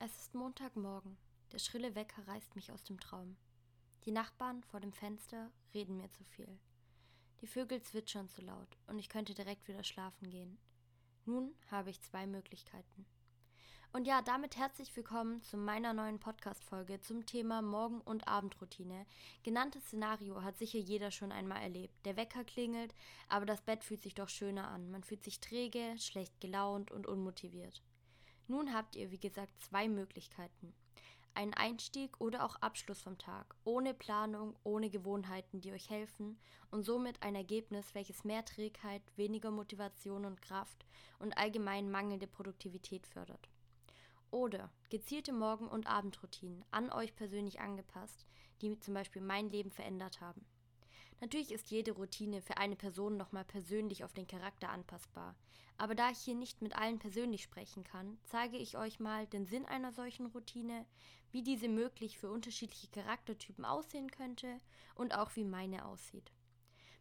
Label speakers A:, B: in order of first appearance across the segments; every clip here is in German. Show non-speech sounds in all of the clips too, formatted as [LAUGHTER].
A: Es ist Montagmorgen. Der schrille Wecker reißt mich aus dem Traum. Die Nachbarn vor dem Fenster reden mir zu viel. Die Vögel zwitschern zu laut und ich könnte direkt wieder schlafen gehen. Nun habe ich zwei Möglichkeiten. Und ja, damit herzlich willkommen zu meiner neuen Podcast-Folge zum Thema Morgen- und Abendroutine. Genanntes Szenario hat sicher jeder schon einmal erlebt. Der Wecker klingelt, aber das Bett fühlt sich doch schöner an. Man fühlt sich träge, schlecht gelaunt und unmotiviert. Nun habt ihr, wie gesagt, zwei Möglichkeiten. Einen Einstieg oder auch Abschluss vom Tag, ohne Planung, ohne Gewohnheiten, die euch helfen und somit ein Ergebnis, welches mehr Trägheit, weniger Motivation und Kraft und allgemein mangelnde Produktivität fördert. Oder gezielte Morgen- und Abendroutinen an euch persönlich angepasst, die zum Beispiel mein Leben verändert haben. Natürlich ist jede Routine für eine Person nochmal persönlich auf den Charakter anpassbar. Aber da ich hier nicht mit allen persönlich sprechen kann, zeige ich euch mal den Sinn einer solchen Routine, wie diese möglich für unterschiedliche Charaktertypen aussehen könnte und auch wie meine aussieht.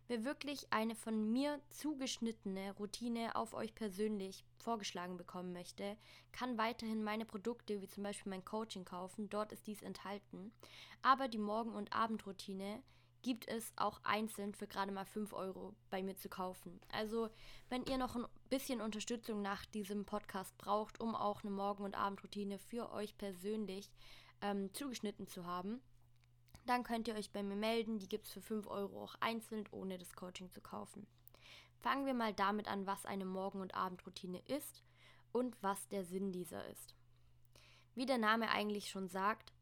A: Wer wirklich eine von mir zugeschnittene Routine auf euch persönlich vorgeschlagen bekommen möchte, kann weiterhin meine Produkte wie zum Beispiel mein Coaching kaufen. Dort ist dies enthalten. Aber die Morgen- und Abendroutine gibt es auch einzeln für gerade mal 5 Euro bei mir zu kaufen. Also, wenn ihr noch ein bisschen Unterstützung nach diesem Podcast braucht, um auch eine Morgen- und Abendroutine für euch persönlich ähm, zugeschnitten zu haben, dann könnt ihr euch bei mir melden. Die gibt es für 5 Euro auch einzeln, ohne das Coaching zu kaufen. Fangen wir mal damit an, was eine Morgen- und Abendroutine ist und was der Sinn dieser ist. Wie der Name eigentlich schon sagt,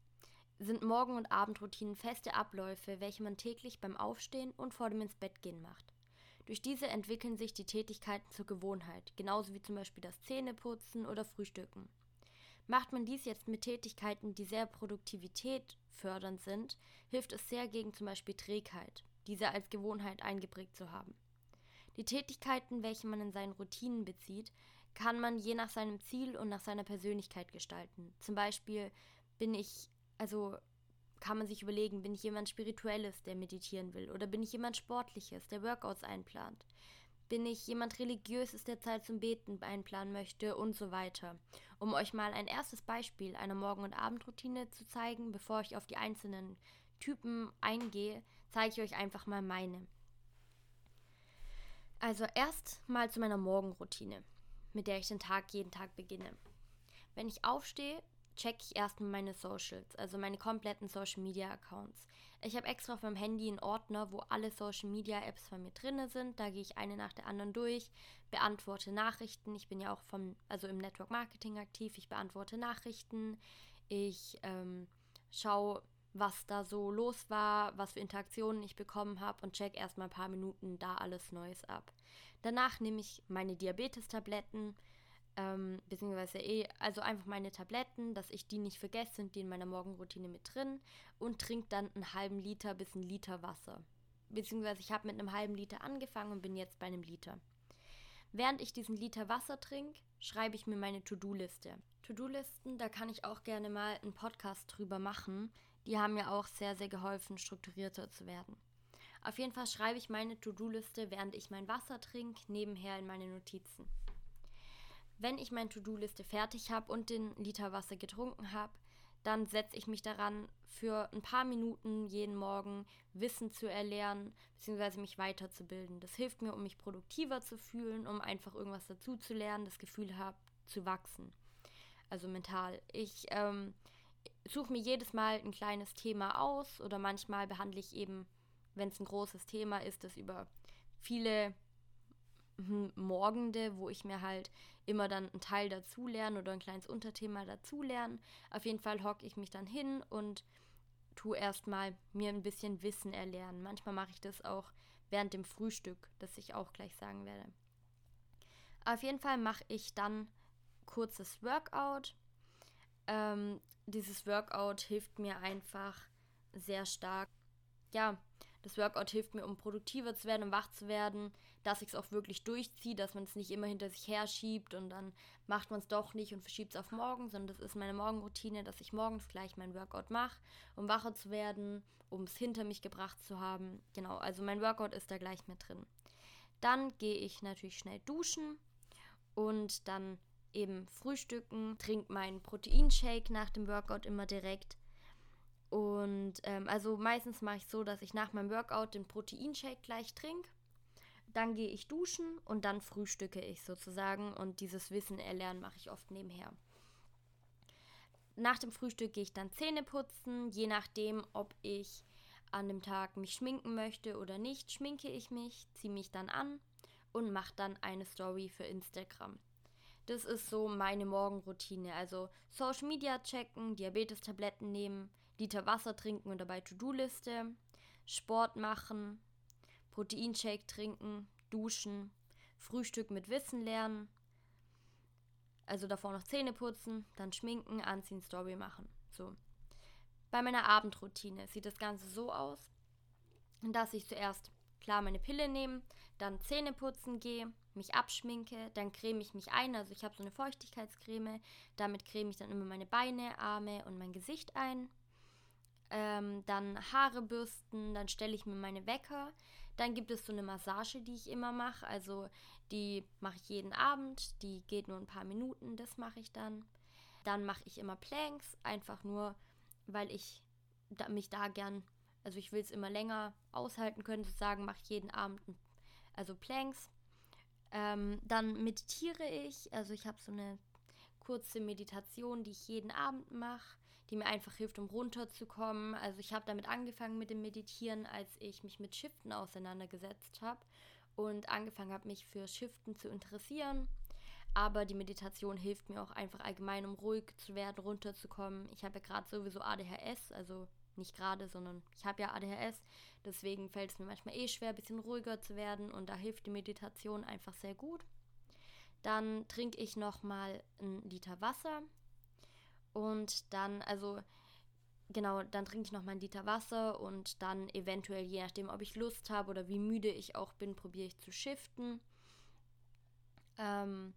A: sind Morgen- und Abendroutinen feste Abläufe, welche man täglich beim Aufstehen und vor dem ins Bett gehen macht. Durch diese entwickeln sich die Tätigkeiten zur Gewohnheit, genauso wie zum Beispiel das Zähneputzen oder Frühstücken. Macht man dies jetzt mit Tätigkeiten, die sehr Produktivität fördernd sind, hilft es sehr gegen zum Beispiel Trägheit, diese als Gewohnheit eingeprägt zu haben. Die Tätigkeiten, welche man in seinen Routinen bezieht, kann man je nach seinem Ziel und nach seiner Persönlichkeit gestalten. Zum Beispiel bin ich also kann man sich überlegen, bin ich jemand Spirituelles, der meditieren will? Oder bin ich jemand Sportliches, der Workouts einplant? Bin ich jemand Religiöses, der Zeit zum Beten einplanen möchte und so weiter? Um euch mal ein erstes Beispiel einer Morgen- und Abendroutine zu zeigen, bevor ich auf die einzelnen Typen eingehe, zeige ich euch einfach mal meine. Also erst mal zu meiner Morgenroutine, mit der ich den Tag jeden Tag beginne. Wenn ich aufstehe, checke ich erstmal meine Socials, also meine kompletten Social Media Accounts. Ich habe extra auf meinem Handy einen Ordner, wo alle Social Media Apps von mir drin sind. Da gehe ich eine nach der anderen durch, beantworte Nachrichten. Ich bin ja auch vom, also im Network Marketing aktiv. Ich beantworte Nachrichten. Ich ähm, schaue, was da so los war, was für Interaktionen ich bekommen habe und check erstmal ein paar Minuten da alles Neues ab. Danach nehme ich meine Diabetes-Tabletten ähm, beziehungsweise eh, also einfach meine Tabletten, dass ich die nicht vergesse, sind die in meiner Morgenroutine mit drin und trinke dann einen halben Liter bis einen Liter Wasser. Beziehungsweise ich habe mit einem halben Liter angefangen und bin jetzt bei einem Liter. Während ich diesen Liter Wasser trinke, schreibe ich mir meine To-Do-Liste. To-Do-Listen, da kann ich auch gerne mal einen Podcast drüber machen. Die haben mir auch sehr, sehr geholfen, strukturierter zu werden. Auf jeden Fall schreibe ich meine To-Do-Liste, während ich mein Wasser trinke, nebenher in meine Notizen. Wenn ich meine To-Do-Liste fertig habe und den Liter Wasser getrunken habe, dann setze ich mich daran, für ein paar Minuten jeden Morgen Wissen zu erlernen, bzw. mich weiterzubilden. Das hilft mir, um mich produktiver zu fühlen, um einfach irgendwas dazu zu lernen, das Gefühl habe, zu wachsen. Also mental. Ich ähm, suche mir jedes Mal ein kleines Thema aus oder manchmal behandle ich eben, wenn es ein großes Thema ist, das über viele Morgende, wo ich mir halt immer dann einen Teil dazu lerne oder ein kleines Unterthema dazu lernen. Auf jeden Fall hocke ich mich dann hin und tue erstmal mir ein bisschen Wissen erlernen. Manchmal mache ich das auch während dem Frühstück, das ich auch gleich sagen werde. Auf jeden Fall mache ich dann kurzes Workout. Ähm, dieses Workout hilft mir einfach sehr stark. Ja, das Workout hilft mir, um produktiver zu werden, um wach zu werden, dass ich es auch wirklich durchziehe, dass man es nicht immer hinter sich her schiebt und dann macht man es doch nicht und verschiebt es auf morgen, sondern das ist meine Morgenroutine, dass ich morgens gleich mein Workout mache, um wacher zu werden, um es hinter mich gebracht zu haben. Genau, also mein Workout ist da gleich mit drin. Dann gehe ich natürlich schnell duschen und dann eben frühstücken, trinke meinen Proteinshake nach dem Workout immer direkt. Und ähm, also meistens mache ich so, dass ich nach meinem Workout den Proteinshake gleich trinke. Dann gehe ich duschen und dann frühstücke ich sozusagen. Und dieses Wissen erlernen mache ich oft nebenher. Nach dem Frühstück gehe ich dann Zähne putzen, je nachdem, ob ich an dem Tag mich schminken möchte oder nicht, schminke ich mich, ziehe mich dann an und mache dann eine Story für Instagram. Das ist so meine Morgenroutine. Also Social Media checken, Diabetes-Tabletten nehmen, Liter Wasser trinken und dabei To-Do-Liste, Sport machen, Proteinshake trinken, duschen, Frühstück mit Wissen lernen. Also davor noch Zähne putzen, dann schminken, anziehen, Story machen. So. Bei meiner Abendroutine sieht das Ganze so aus, dass ich zuerst klar meine Pille nehme, dann Zähne putzen gehe, mich abschminke, dann creme ich mich ein. Also ich habe so eine Feuchtigkeitscreme. Damit creme ich dann immer meine Beine, Arme und mein Gesicht ein. Ähm, dann Haare bürsten, dann stelle ich mir meine Wecker. Dann gibt es so eine Massage, die ich immer mache. Also die mache ich jeden Abend. Die geht nur ein paar Minuten, das mache ich dann. Dann mache ich immer Planks, einfach nur, weil ich da, mich da gern, also ich will es immer länger aushalten können, sozusagen mache ich jeden Abend, also Planks. Ähm, dann meditiere ich, also ich habe so eine kurze Meditation, die ich jeden Abend mache, die mir einfach hilft, um runterzukommen. Also ich habe damit angefangen mit dem Meditieren, als ich mich mit Shiften auseinandergesetzt habe und angefangen habe, mich für Shiften zu interessieren. Aber die Meditation hilft mir auch einfach allgemein, um ruhig zu werden, runterzukommen. Ich habe ja gerade sowieso ADHS, also nicht gerade, sondern ich habe ja ADHS. Deswegen fällt es mir manchmal eh schwer, ein bisschen ruhiger zu werden und da hilft die Meditation einfach sehr gut. Dann trinke ich nochmal einen Liter Wasser und dann, also genau, dann trinke ich nochmal einen Liter Wasser und dann eventuell, je nachdem, ob ich Lust habe oder wie müde ich auch bin, probiere ich zu shiften. Ähm,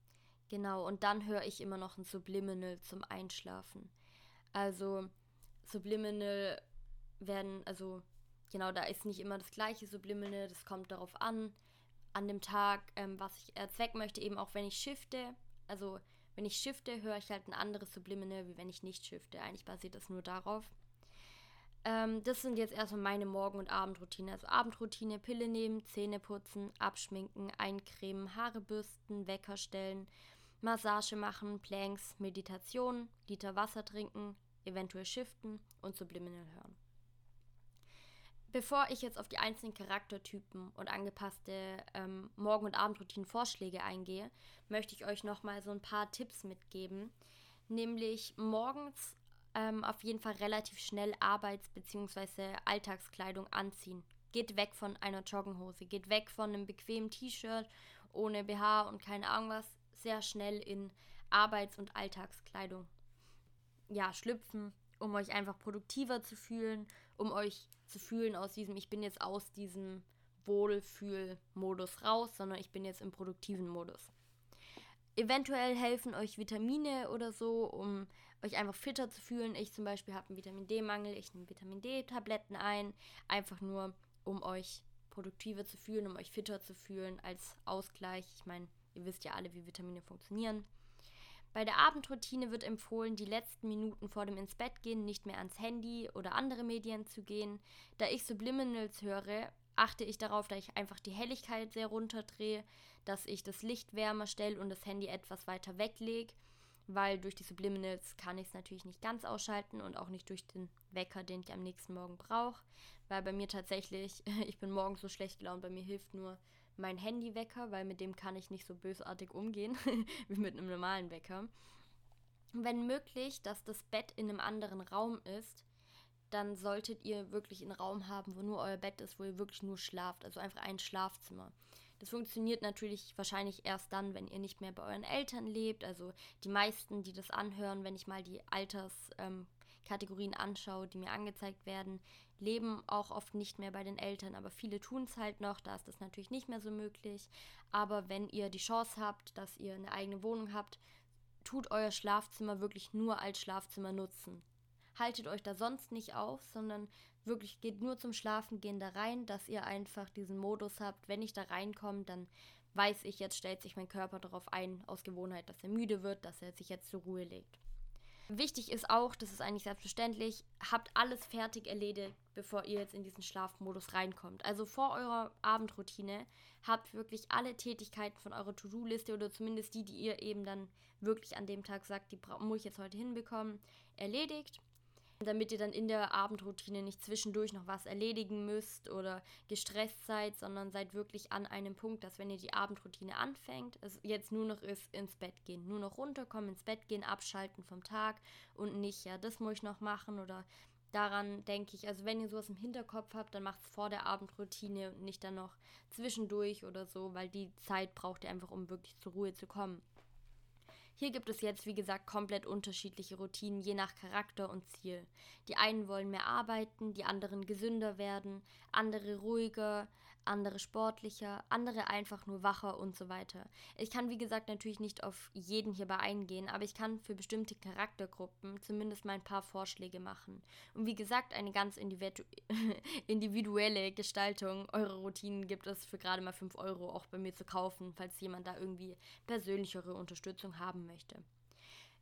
A: genau, und dann höre ich immer noch ein Subliminal zum Einschlafen. Also Subliminal werden, also genau, da ist nicht immer das gleiche Subliminal, das kommt darauf an, an dem Tag, ähm, was ich erzwecken möchte, eben auch wenn ich shifte. Also wenn ich shifte, höre ich halt ein anderes Subliminal, wie wenn ich nicht shifte. Eigentlich basiert das nur darauf. Ähm, das sind jetzt erstmal meine Morgen- und Abendroutine. Also Abendroutine, Pille nehmen, Zähne putzen, abschminken, eincremen, Haare bürsten, Wecker stellen, Massage machen, Planks, Meditation, Liter Wasser trinken, eventuell shiften und Subliminal hören. Bevor ich jetzt auf die einzelnen Charaktertypen und angepasste ähm, Morgen- und Abendroutinen-Vorschläge eingehe, möchte ich euch nochmal so ein paar Tipps mitgeben. Nämlich morgens ähm, auf jeden Fall relativ schnell Arbeits- bzw. Alltagskleidung anziehen. Geht weg von einer Joggenhose, geht weg von einem bequemen T-Shirt ohne BH und keine Ahnung was. Sehr schnell in Arbeits- und Alltagskleidung. Ja, schlüpfen, um euch einfach produktiver zu fühlen, um euch zu fühlen aus diesem, ich bin jetzt aus diesem Wohlfühlmodus raus, sondern ich bin jetzt im produktiven Modus. Eventuell helfen euch Vitamine oder so, um euch einfach fitter zu fühlen. Ich zum Beispiel habe einen Vitamin D-Mangel, ich nehme Vitamin D-Tabletten ein, einfach nur, um euch produktiver zu fühlen, um euch fitter zu fühlen als Ausgleich. Ich meine, ihr wisst ja alle, wie Vitamine funktionieren. Bei der Abendroutine wird empfohlen, die letzten Minuten vor dem ins Bett gehen nicht mehr ans Handy oder andere Medien zu gehen. Da ich Subliminals höre, achte ich darauf, dass ich einfach die Helligkeit sehr runterdrehe, dass ich das Licht wärmer stelle und das Handy etwas weiter weglege, weil durch die Subliminals kann ich es natürlich nicht ganz ausschalten und auch nicht durch den Wecker, den ich am nächsten Morgen brauche, weil bei mir tatsächlich, [LAUGHS] ich bin morgens so schlecht gelaunt, bei mir hilft nur mein Handywecker, weil mit dem kann ich nicht so bösartig umgehen [LAUGHS] wie mit einem normalen Wecker. Wenn möglich, dass das Bett in einem anderen Raum ist, dann solltet ihr wirklich einen Raum haben, wo nur euer Bett ist, wo ihr wirklich nur schlaft, also einfach ein Schlafzimmer. Das funktioniert natürlich wahrscheinlich erst dann, wenn ihr nicht mehr bei euren Eltern lebt. Also die meisten, die das anhören, wenn ich mal die Alterskategorien ähm, anschaue, die mir angezeigt werden, leben auch oft nicht mehr bei den Eltern, aber viele tun es halt noch, da ist das natürlich nicht mehr so möglich. Aber wenn ihr die Chance habt, dass ihr eine eigene Wohnung habt, tut euer Schlafzimmer wirklich nur als Schlafzimmer nutzen. Haltet euch da sonst nicht auf, sondern wirklich geht nur zum Schlafen gehen da rein, dass ihr einfach diesen Modus habt, wenn ich da reinkomme, dann weiß ich, jetzt stellt sich mein Körper darauf ein, aus Gewohnheit, dass er müde wird, dass er sich jetzt zur Ruhe legt. Wichtig ist auch, das ist eigentlich selbstverständlich, habt alles fertig erledigt, bevor ihr jetzt in diesen Schlafmodus reinkommt. Also vor eurer Abendroutine habt wirklich alle Tätigkeiten von eurer To-Do-Liste oder zumindest die, die ihr eben dann wirklich an dem Tag sagt, die muss ich jetzt heute hinbekommen, erledigt damit ihr dann in der Abendroutine nicht zwischendurch noch was erledigen müsst oder gestresst seid, sondern seid wirklich an einem Punkt, dass wenn ihr die Abendroutine anfängt, es jetzt nur noch ist ins Bett gehen, nur noch runterkommen, ins Bett gehen, abschalten vom Tag und nicht, ja, das muss ich noch machen oder daran denke ich, also wenn ihr sowas im Hinterkopf habt, dann macht es vor der Abendroutine und nicht dann noch zwischendurch oder so, weil die Zeit braucht ihr einfach, um wirklich zur Ruhe zu kommen. Hier gibt es jetzt, wie gesagt, komplett unterschiedliche Routinen, je nach Charakter und Ziel. Die einen wollen mehr arbeiten, die anderen gesünder werden, andere ruhiger, andere sportlicher, andere einfach nur wacher und so weiter. Ich kann, wie gesagt, natürlich nicht auf jeden hierbei eingehen, aber ich kann für bestimmte Charaktergruppen zumindest mal ein paar Vorschläge machen. Und wie gesagt, eine ganz [LAUGHS] individuelle Gestaltung eurer Routinen gibt es für gerade mal 5 Euro auch bei mir zu kaufen, falls jemand da irgendwie persönlichere Unterstützung haben möchte.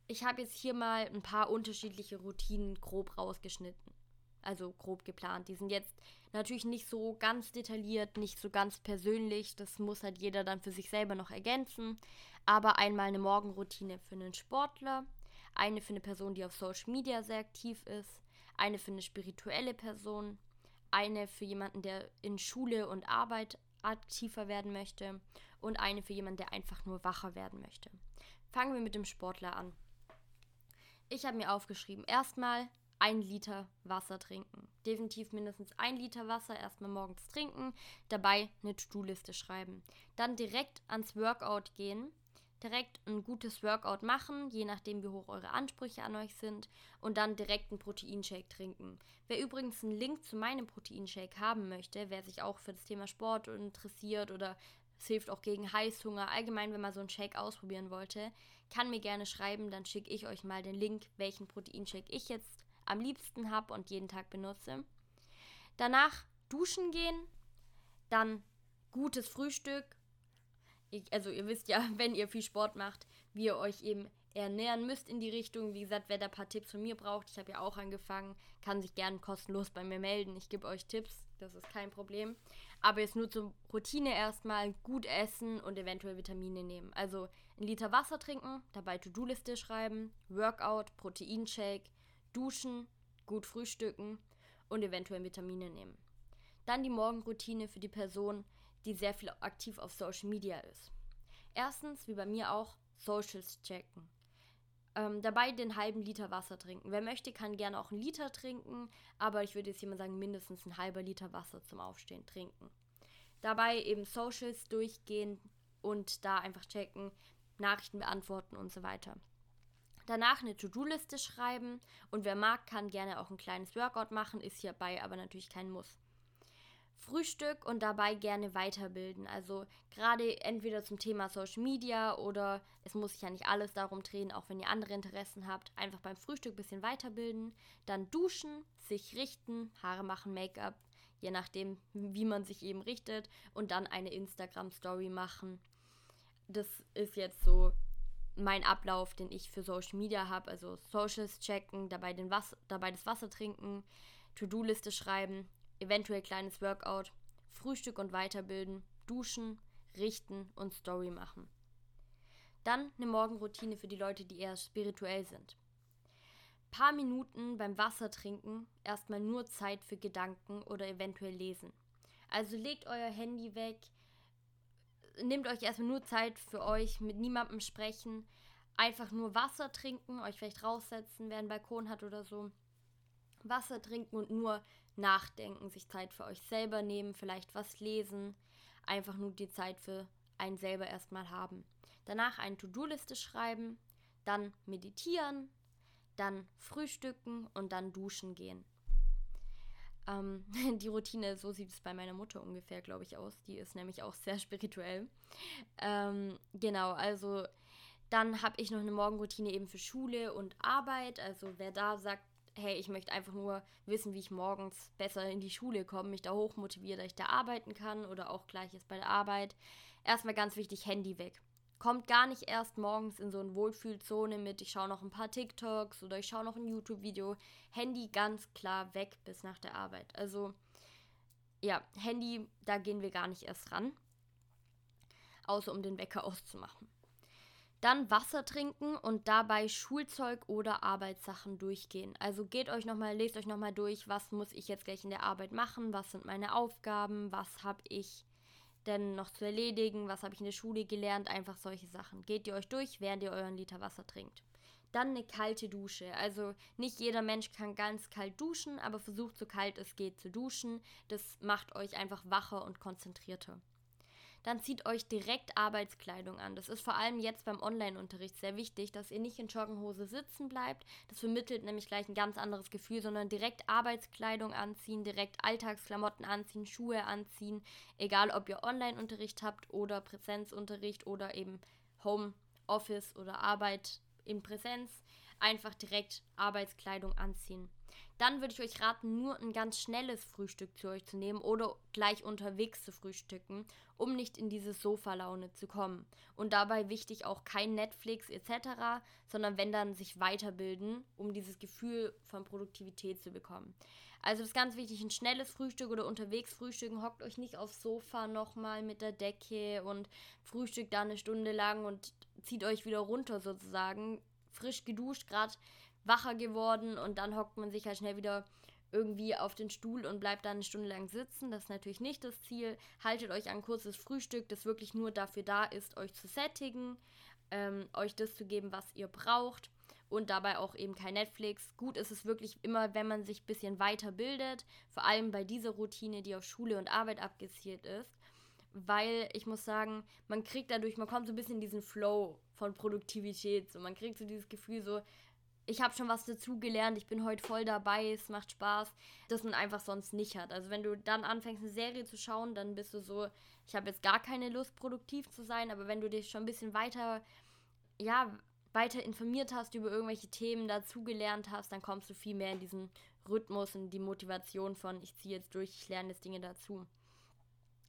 A: Ich habe jetzt hier mal ein paar unterschiedliche Routinen grob rausgeschnitten also grob geplant. Die sind jetzt natürlich nicht so ganz detailliert, nicht so ganz persönlich. Das muss halt jeder dann für sich selber noch ergänzen. Aber einmal eine Morgenroutine für einen Sportler, eine für eine Person, die auf Social Media sehr aktiv ist, eine für eine spirituelle Person, eine für jemanden, der in Schule und Arbeit aktiver werden möchte und eine für jemanden, der einfach nur wacher werden möchte. Fangen wir mit dem Sportler an. Ich habe mir aufgeschrieben, erstmal ein Liter Wasser trinken. Definitiv mindestens ein Liter Wasser erstmal morgens trinken, dabei eine To-Do-Liste schreiben. Dann direkt ans Workout gehen, direkt ein gutes Workout machen, je nachdem wie hoch eure Ansprüche an euch sind und dann direkt einen Proteinshake trinken. Wer übrigens einen Link zu meinem Proteinshake haben möchte, wer sich auch für das Thema Sport interessiert oder es hilft auch gegen Heißhunger, allgemein wenn man so einen Shake ausprobieren wollte, kann mir gerne schreiben, dann schicke ich euch mal den Link, welchen Proteinshake ich jetzt am liebsten habe und jeden Tag benutze. Danach duschen gehen, dann gutes Frühstück. Also ihr wisst ja, [LAUGHS] wenn ihr viel Sport macht, wie ihr euch eben ernähren müsst in die Richtung. Wie gesagt, wer da ein paar Tipps von mir braucht, ich habe ja auch angefangen, kann sich gerne kostenlos bei mir melden. Ich gebe euch Tipps, das ist kein Problem. Aber jetzt nur zur Routine erstmal gut essen und eventuell Vitamine nehmen. Also ein Liter Wasser trinken, dabei To-Do-Liste schreiben, Workout, Proteinshake, duschen, gut frühstücken und eventuell Vitamine nehmen. Dann die Morgenroutine für die Person, die sehr viel aktiv auf Social Media ist. Erstens, wie bei mir auch, Socials checken. Ähm, dabei den halben Liter Wasser trinken. Wer möchte, kann gerne auch einen Liter trinken, aber ich würde jetzt mal sagen, mindestens ein halber Liter Wasser zum Aufstehen trinken. Dabei eben Socials durchgehen und da einfach checken, Nachrichten beantworten und so weiter. Danach eine To-Do-Liste schreiben und wer mag, kann gerne auch ein kleines Workout machen, ist hierbei aber natürlich kein Muss. Frühstück und dabei gerne weiterbilden. Also gerade entweder zum Thema Social Media oder es muss sich ja nicht alles darum drehen, auch wenn ihr andere Interessen habt. Einfach beim Frühstück ein bisschen weiterbilden. Dann duschen, sich richten, Haare machen, Make-up, je nachdem, wie man sich eben richtet. Und dann eine Instagram-Story machen. Das ist jetzt so mein Ablauf, den ich für Social Media habe, also Socials checken, dabei, den Was dabei das Wasser trinken, To-Do-Liste schreiben, eventuell kleines Workout, Frühstück und Weiterbilden, duschen, richten und Story machen. Dann eine Morgenroutine für die Leute, die eher spirituell sind. Paar Minuten beim Wasser trinken, erstmal nur Zeit für Gedanken oder eventuell lesen. Also legt euer Handy weg, nehmt euch erstmal nur Zeit für euch, mit niemandem sprechen, einfach nur Wasser trinken, euch vielleicht raussetzen, wer einen Balkon hat oder so. Wasser trinken und nur nachdenken, sich Zeit für euch selber nehmen, vielleicht was lesen, einfach nur die Zeit für einen selber erstmal haben. Danach eine To-Do-Liste schreiben, dann meditieren, dann frühstücken und dann duschen gehen. Ähm, [LAUGHS] die Routine, so sieht es bei meiner Mutter ungefähr, glaube ich, aus. Die ist nämlich auch sehr [LAUGHS] spirituell. Ähm, genau, also dann habe ich noch eine Morgenroutine eben für Schule und Arbeit. Also wer da sagt, hey, ich möchte einfach nur wissen, wie ich morgens besser in die Schule komme, mich da hochmotiviere, dass ich da arbeiten kann oder auch gleiches bei der Arbeit. Erstmal ganz wichtig, Handy weg. Kommt gar nicht erst morgens in so eine Wohlfühlzone mit, ich schaue noch ein paar TikToks oder ich schaue noch ein YouTube-Video. Handy ganz klar weg bis nach der Arbeit. Also ja, Handy, da gehen wir gar nicht erst ran. Außer um den Wecker auszumachen. Dann Wasser trinken und dabei Schulzeug oder Arbeitssachen durchgehen. Also geht euch nochmal, lest euch nochmal durch, was muss ich jetzt gleich in der Arbeit machen, was sind meine Aufgaben, was habe ich denn noch zu erledigen, was habe ich in der Schule gelernt, einfach solche Sachen. Geht ihr euch durch, während ihr euren Liter Wasser trinkt. Dann eine kalte Dusche. Also nicht jeder Mensch kann ganz kalt duschen, aber versucht so kalt es geht zu duschen. Das macht euch einfach wacher und konzentrierter dann zieht euch direkt Arbeitskleidung an. Das ist vor allem jetzt beim Online-Unterricht sehr wichtig, dass ihr nicht in Joggenhose sitzen bleibt. Das vermittelt nämlich gleich ein ganz anderes Gefühl, sondern direkt Arbeitskleidung anziehen, direkt Alltagsklamotten anziehen, Schuhe anziehen, egal ob ihr Online-Unterricht habt oder Präsenzunterricht oder eben Homeoffice oder Arbeit in Präsenz. Einfach direkt Arbeitskleidung anziehen. Dann würde ich euch raten, nur ein ganz schnelles Frühstück zu euch zu nehmen oder gleich unterwegs zu frühstücken, um nicht in diese Sofalaune zu kommen. Und dabei wichtig auch kein Netflix etc., sondern wenn dann sich weiterbilden, um dieses Gefühl von Produktivität zu bekommen. Also ist ganz wichtig, ein schnelles Frühstück oder unterwegs frühstücken. Hockt euch nicht aufs Sofa nochmal mit der Decke und frühstückt da eine Stunde lang und zieht euch wieder runter sozusagen. Frisch geduscht, gerade wacher geworden und dann hockt man sich halt schnell wieder irgendwie auf den Stuhl und bleibt dann eine Stunde lang sitzen. Das ist natürlich nicht das Ziel. Haltet euch ein kurzes Frühstück, das wirklich nur dafür da ist, euch zu sättigen, ähm, euch das zu geben, was ihr braucht und dabei auch eben kein Netflix. Gut ist es wirklich immer, wenn man sich ein bisschen weiterbildet, vor allem bei dieser Routine, die auf Schule und Arbeit abgezielt ist. Weil ich muss sagen, man kriegt dadurch, man kommt so ein bisschen in diesen Flow von Produktivität. So, man kriegt so dieses Gefühl, so, ich habe schon was dazugelernt, ich bin heute voll dabei, es macht Spaß, das man einfach sonst nicht hat. Also wenn du dann anfängst, eine Serie zu schauen, dann bist du so, ich habe jetzt gar keine Lust, produktiv zu sein, aber wenn du dich schon ein bisschen weiter, ja, weiter informiert hast über irgendwelche Themen, dazugelernt hast, dann kommst du viel mehr in diesen Rhythmus und die Motivation von, ich ziehe jetzt durch, ich lerne jetzt Dinge dazu.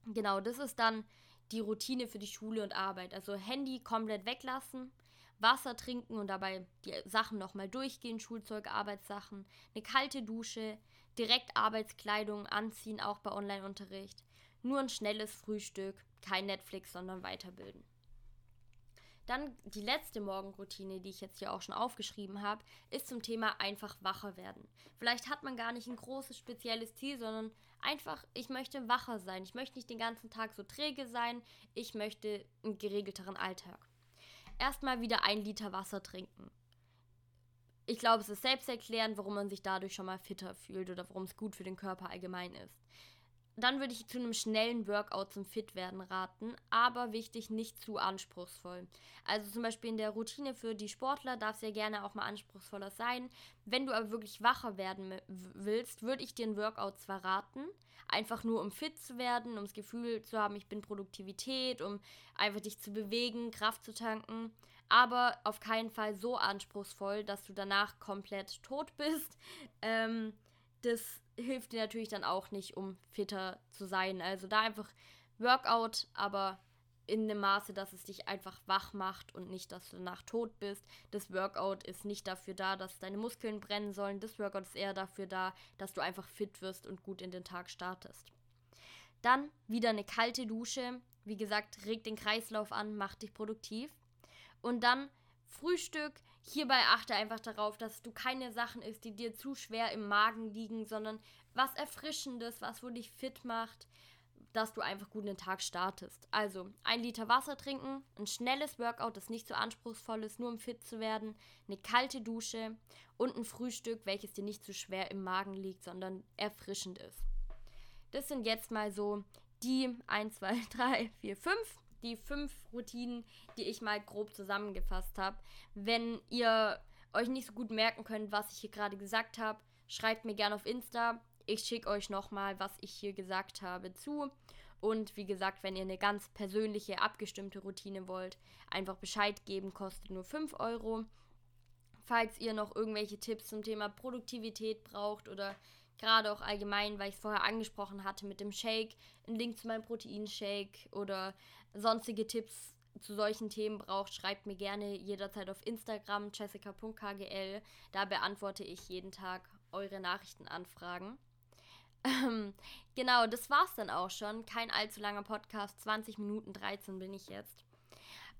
A: Genau, das ist dann die Routine für die Schule und Arbeit. Also Handy komplett weglassen, Wasser trinken und dabei die Sachen nochmal durchgehen, Schulzeug, Arbeitssachen, eine kalte Dusche, direkt Arbeitskleidung anziehen, auch bei Online-Unterricht, nur ein schnelles Frühstück, kein Netflix, sondern weiterbilden. Dann die letzte Morgenroutine, die ich jetzt hier auch schon aufgeschrieben habe, ist zum Thema einfach wacher werden. Vielleicht hat man gar nicht ein großes spezielles Ziel, sondern einfach, ich möchte wacher sein. Ich möchte nicht den ganzen Tag so träge sein. Ich möchte einen geregelteren Alltag erstmal wieder ein Liter Wasser trinken. Ich glaube, es ist selbsterklärend, warum man sich dadurch schon mal fitter fühlt oder warum es gut für den Körper allgemein ist. Dann würde ich zu einem schnellen Workout zum Fitwerden raten, aber wichtig, nicht zu anspruchsvoll. Also zum Beispiel in der Routine für die Sportler darf es ja gerne auch mal anspruchsvoller sein. Wenn du aber wirklich wacher werden willst, würde ich dir ein Workout zwar raten, einfach nur um fit zu werden, um das Gefühl zu haben, ich bin Produktivität, um einfach dich zu bewegen, Kraft zu tanken, aber auf keinen Fall so anspruchsvoll, dass du danach komplett tot bist. [LAUGHS] Ähm, das hilft dir natürlich dann auch nicht, um fitter zu sein. Also da einfach Workout, aber in dem Maße, dass es dich einfach wach macht und nicht, dass du danach tot bist. Das Workout ist nicht dafür da, dass deine Muskeln brennen sollen. Das Workout ist eher dafür da, dass du einfach fit wirst und gut in den Tag startest. Dann wieder eine kalte Dusche. Wie gesagt, regt den Kreislauf an, macht dich produktiv. Und dann Frühstück. Hierbei achte einfach darauf, dass du keine Sachen isst, die dir zu schwer im Magen liegen, sondern was Erfrischendes, was wo dich fit macht, dass du einfach gut in den Tag startest. Also ein Liter Wasser trinken, ein schnelles Workout, das nicht so anspruchsvoll ist, nur um fit zu werden, eine kalte Dusche und ein Frühstück, welches dir nicht zu schwer im Magen liegt, sondern erfrischend ist. Das sind jetzt mal so die 1, 2, 3, 4, 5 die fünf Routinen, die ich mal grob zusammengefasst habe. Wenn ihr euch nicht so gut merken könnt, was ich hier gerade gesagt habe, schreibt mir gerne auf Insta. Ich schicke euch nochmal, was ich hier gesagt habe, zu. Und wie gesagt, wenn ihr eine ganz persönliche, abgestimmte Routine wollt, einfach Bescheid geben, kostet nur 5 Euro. falls ihr noch irgendwelche Tipps zum Thema Produktivität braucht oder gerade auch allgemein, weil ich es vorher angesprochen hatte mit dem Shake, einen Link zu meinem Proteinshake oder sonstige Tipps zu solchen Themen braucht, schreibt mir gerne jederzeit auf Instagram jessica.kgl. Da beantworte ich jeden Tag eure Nachrichtenanfragen. Ähm, genau, das war's dann auch schon. Kein allzu langer Podcast, 20 Minuten 13 bin ich jetzt.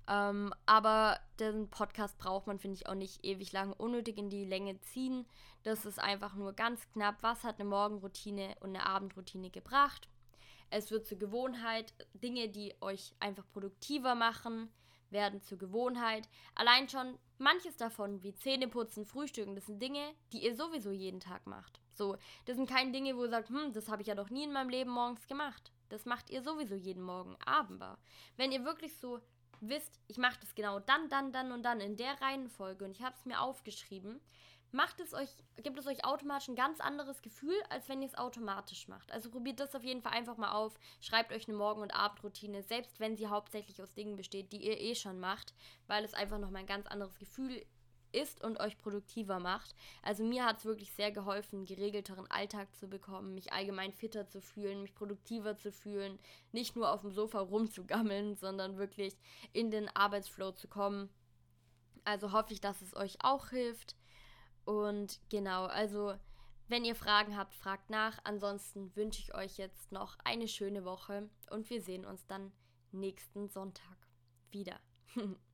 A: Ähm, aber den Podcast braucht man, finde ich, auch nicht ewig lang unnötig in die Länge ziehen. Das ist einfach nur ganz knapp, was hat eine Morgenroutine und eine Abendroutine gebracht. Es wird zur Gewohnheit. Dinge, die euch einfach produktiver machen, werden zur Gewohnheit. Allein schon manches davon, wie Zähneputzen, Frühstücken, das sind Dinge, die ihr sowieso jeden Tag macht. So, das sind keine Dinge, wo ihr sagt, hm, das habe ich ja noch nie in meinem Leben morgens gemacht. Das macht ihr sowieso jeden Morgen. Aber wenn ihr wirklich so wisst, ich mache das genau dann, dann, dann und dann in der Reihenfolge und ich habe es mir aufgeschrieben, macht es euch, gibt es euch automatisch ein ganz anderes Gefühl, als wenn ihr es automatisch macht. Also probiert das auf jeden Fall einfach mal auf. Schreibt euch eine Morgen- und Abendroutine, selbst wenn sie hauptsächlich aus Dingen besteht, die ihr eh schon macht, weil es einfach nochmal ein ganz anderes Gefühl ist und euch produktiver macht. Also mir hat es wirklich sehr geholfen, einen geregelteren Alltag zu bekommen, mich allgemein fitter zu fühlen, mich produktiver zu fühlen, nicht nur auf dem Sofa rumzugammeln, [LAUGHS] sondern wirklich in den Arbeitsflow zu kommen. Also hoffe ich, dass es euch auch hilft. Und genau, also wenn ihr Fragen habt, fragt nach. Ansonsten wünsche ich euch jetzt noch eine schöne Woche und wir sehen uns dann nächsten Sonntag wieder. [LAUGHS]